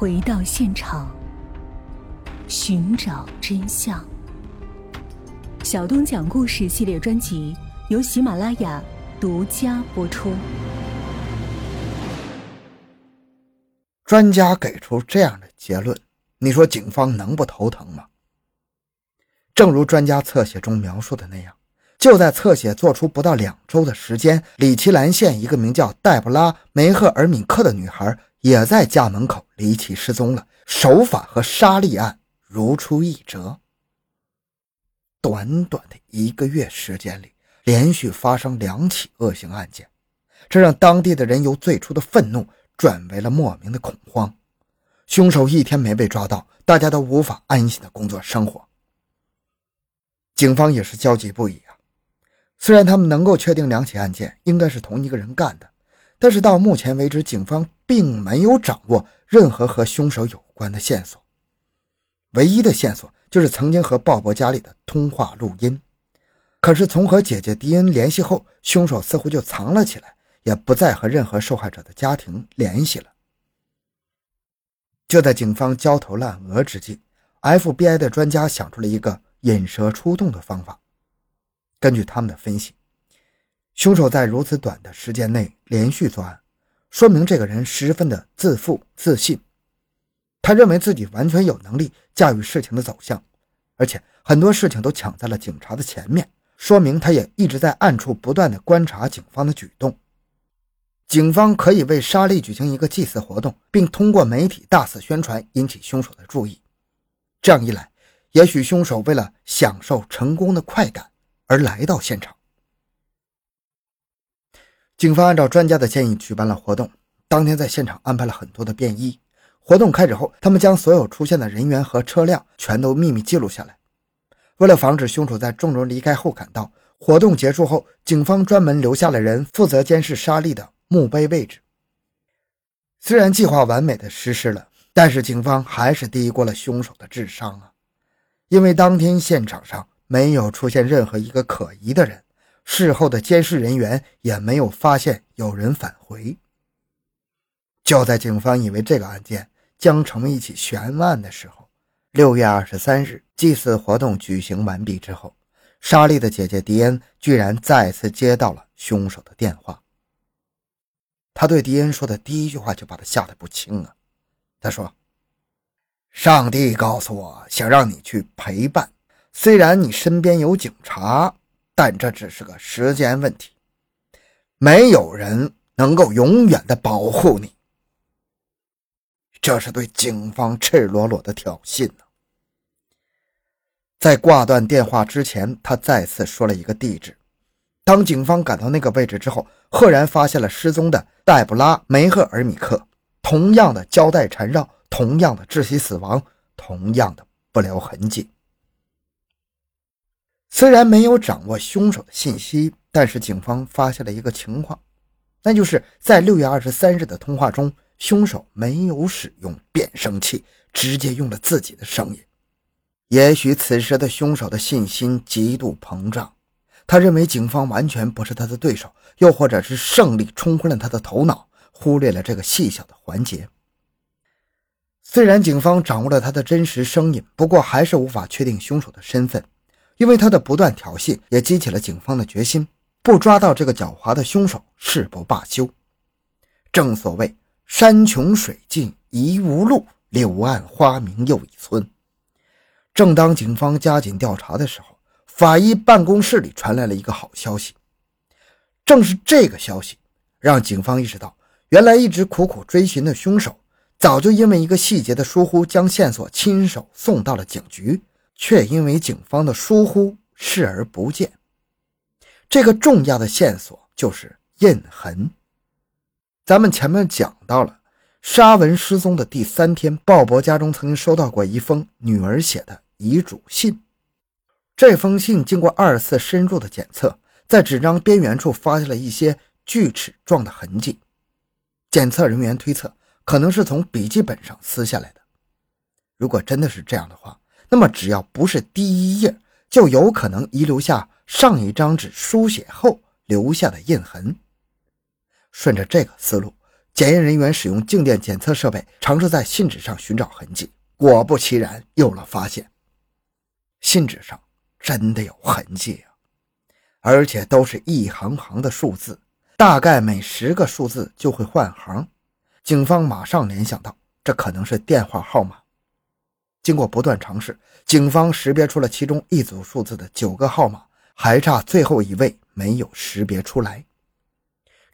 回到现场，寻找真相。小东讲故事系列专辑由喜马拉雅独家播出。专家给出这样的结论，你说警方能不头疼吗？正如专家侧写中描述的那样，就在侧写做出不到两周的时间，里奇兰县一个名叫黛布拉·梅赫尔米克的女孩也在家门口离奇失踪了，手法和沙利案如出一辙。短短的一个月时间里，连续发生两起恶性案件，这让当地的人由最初的愤怒。转为了莫名的恐慌，凶手一天没被抓到，大家都无法安心的工作生活。警方也是焦急不已啊！虽然他们能够确定两起案件应该是同一个人干的，但是到目前为止，警方并没有掌握任何和凶手有关的线索。唯一的线索就是曾经和鲍勃家里的通话录音，可是从和姐姐迪恩联系后，凶手似乎就藏了起来。也不再和任何受害者的家庭联系了。就在警方焦头烂额之际，FBI 的专家想出了一个引蛇出洞的方法。根据他们的分析，凶手在如此短的时间内连续作案，说明这个人十分的自负自信。他认为自己完全有能力驾驭事情的走向，而且很多事情都抢在了警察的前面，说明他也一直在暗处不断的观察警方的举动。警方可以为莎莉举行一个祭祀活动，并通过媒体大肆宣传，引起凶手的注意。这样一来，也许凶手为了享受成功的快感而来到现场。警方按照专家的建议举办了活动，当天在现场安排了很多的便衣。活动开始后，他们将所有出现的人员和车辆全都秘密记录下来。为了防止凶手在众人离开后赶到，活动结束后，警方专门留下了人负责监视莎莉的。墓碑位置虽然计划完美的实施了，但是警方还是低估了凶手的智商啊！因为当天现场上没有出现任何一个可疑的人，事后的监视人员也没有发现有人返回。就在警方以为这个案件将成为一起悬案的时候，六月二十三日，祭祀活动举行完毕之后，莎莉的姐姐迪恩居然再次接到了凶手的电话。他对迪恩说的第一句话就把他吓得不轻啊！他说：“上帝告诉我，想让你去陪伴。虽然你身边有警察，但这只是个时间问题。没有人能够永远的保护你。这是对警方赤裸裸的挑衅呢。”在挂断电话之前，他再次说了一个地址。当警方赶到那个位置之后，赫然发现了失踪的黛布拉·梅赫尔米克，同样的胶带缠绕，同样的窒息死亡，同样的不留痕迹。虽然没有掌握凶手的信息，但是警方发现了一个情况，那就是在六月二十三日的通话中，凶手没有使用变声器，直接用了自己的声音。也许此时的凶手的信心极度膨胀。他认为警方完全不是他的对手，又或者是胜利冲昏了他的头脑，忽略了这个细小的环节。虽然警方掌握了他的真实声音，不过还是无法确定凶手的身份，因为他的不断挑衅也激起了警方的决心，不抓到这个狡猾的凶手誓不罢休。正所谓山穷水尽疑无路，柳暗花明又一村。正当警方加紧调查的时候，法医办公室里传来了一个好消息，正是这个消息让警方意识到，原来一直苦苦追寻的凶手，早就因为一个细节的疏忽，将线索亲手送到了警局，却因为警方的疏忽视而不见。这个重要的线索就是印痕。咱们前面讲到了，沙文失踪的第三天，鲍勃家中曾经收到过一封女儿写的遗嘱信。这封信经过二次深入的检测，在纸张边缘处发现了一些锯齿状的痕迹。检测人员推测，可能是从笔记本上撕下来的。如果真的是这样的话，那么只要不是第一页，就有可能遗留下上一张纸书写后留下的印痕。顺着这个思路，检验人员使用静电检测设备尝试在信纸上寻找痕迹，果不其然，有了发现。信纸上真的有痕迹啊，而且都是一行行的数字，大概每十个数字就会换行。警方马上联想到，这可能是电话号码。经过不断尝试，警方识别出了其中一组数字的九个号码，还差最后一位没有识别出来。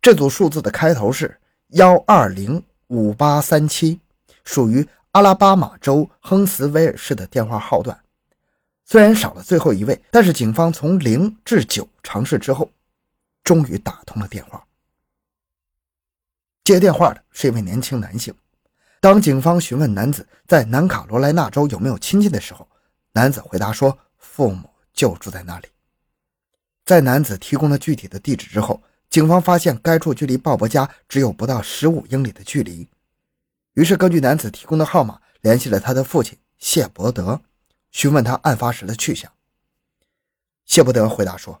这组数字的开头是幺二零五八三七，属于阿拉巴马州亨茨威尔市的电话号段。虽然少了最后一位，但是警方从零至九尝试之后，终于打通了电话。接电话的是一位年轻男性。当警方询问男子在南卡罗来纳州有没有亲戚的时候，男子回答说父母就住在那里。在男子提供了具体的地址之后，警方发现该处距离鲍勃家只有不到十五英里的距离，于是根据男子提供的号码联系了他的父亲谢伯德，询问他案发时的去向。谢伯德回答说，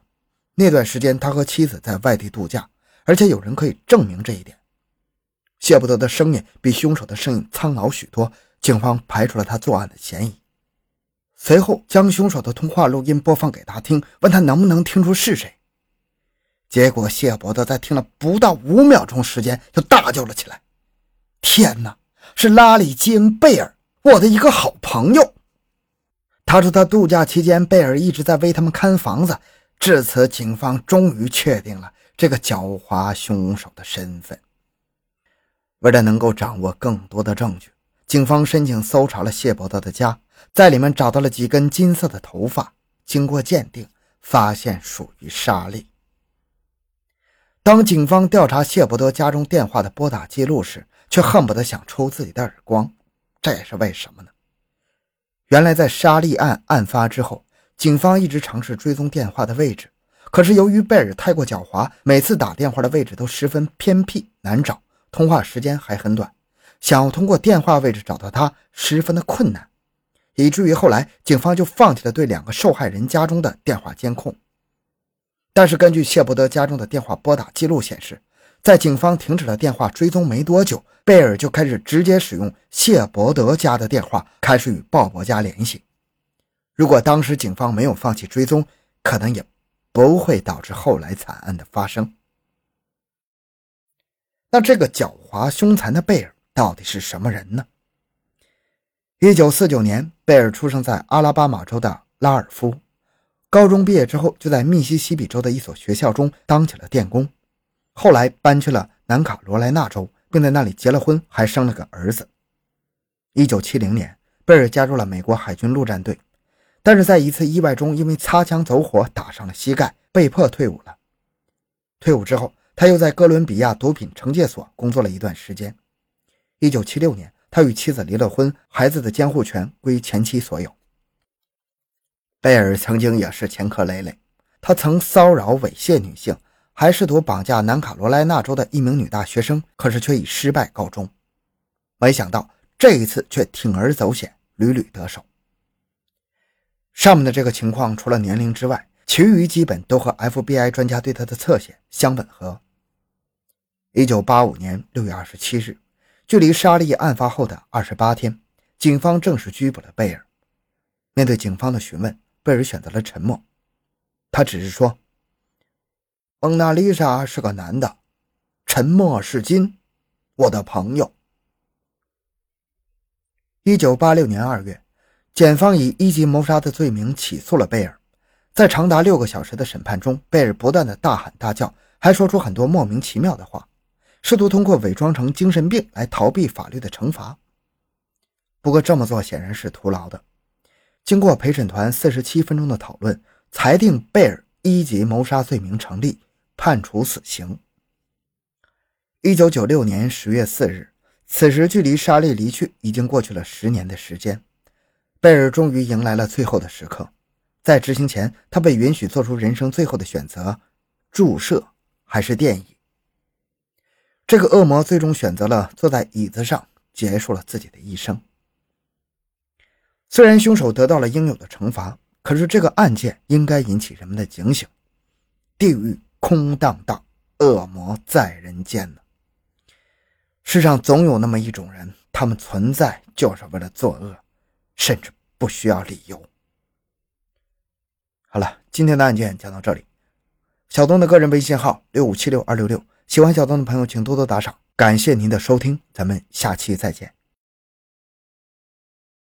那段时间他和妻子在外地度假，而且有人可以证明这一点。谢伯德的声音比凶手的声音苍老许多，警方排除了他作案的嫌疑。随后将凶手的通话录音播放给他听，问他能不能听出是谁。结果谢伯德在听了不到五秒钟时间，就大叫了起来：“天哪，是拉里·基恩·贝尔，我的一个好朋友！”他说他度假期间，贝尔一直在为他们看房子。至此，警方终于确定了这个狡猾凶手的身份。为了能够掌握更多的证据，警方申请搜查了谢伯德的家，在里面找到了几根金色的头发。经过鉴定，发现属于莎莉。当警方调查谢伯德家中电话的拨打记录时，却恨不得想抽自己的耳光。这也是为什么呢？原来，在沙利案案发之后，警方一直尝试追踪电话的位置，可是由于贝尔太过狡猾，每次打电话的位置都十分偏僻，难找。通话时间还很短，想要通过电话位置找到他十分的困难，以至于后来警方就放弃了对两个受害人家中的电话监控。但是根据谢伯德家中的电话拨打记录显示，在警方停止了电话追踪没多久，贝尔就开始直接使用谢伯德家的电话开始与鲍勃家联系。如果当时警方没有放弃追踪，可能也不会导致后来惨案的发生。那这个狡猾凶残的贝尔到底是什么人呢？一九四九年，贝尔出生在阿拉巴马州的拉尔夫。高中毕业之后，就在密西西比州的一所学校中当起了电工。后来搬去了南卡罗来纳州，并在那里结了婚，还生了个儿子。一九七零年，贝尔加入了美国海军陆战队，但是在一次意外中，因为擦枪走火打伤了膝盖，被迫退伍了。退伍之后，他又在哥伦比亚毒品惩戒所工作了一段时间。一九七六年，他与妻子离了婚，孩子的监护权归前妻所有。贝尔曾经也是前科累累，他曾骚扰猥亵女性，还试图绑架南卡罗来纳州的一名女大学生，可是却以失败告终。没想到这一次却铤而走险，屡屡得手。上面的这个情况，除了年龄之外，其余基本都和 FBI 专家对他的侧写相吻合。一九八五年六月二十七日，距离沙利案发后的二十八天，警方正式拘捕了贝尔。面对警方的询问，贝尔选择了沉默。他只是说：“蒙娜丽莎是个男的，沉默是金，我的朋友。”一九八六年二月，检方以一级谋杀的罪名起诉了贝尔。在长达六个小时的审判中，贝尔不断的大喊大叫，还说出很多莫名其妙的话。试图通过伪装成精神病来逃避法律的惩罚，不过这么做显然是徒劳的。经过陪审团四十七分钟的讨论，裁定贝尔一级谋杀罪名成立，判处死刑。一九九六年十月四日，此时距离莎莉离去已经过去了十年的时间，贝尔终于迎来了最后的时刻。在执行前，他被允许做出人生最后的选择：注射还是电椅。这个恶魔最终选择了坐在椅子上结束了自己的一生。虽然凶手得到了应有的惩罚，可是这个案件应该引起人们的警醒：地狱空荡荡，恶魔在人间呢。世上总有那么一种人，他们存在就是为了作恶，甚至不需要理由。好了，今天的案件讲到这里。小东的个人微信号六五七六二六六。喜欢小东的朋友请多多打赏感谢您的收听咱们下期再见。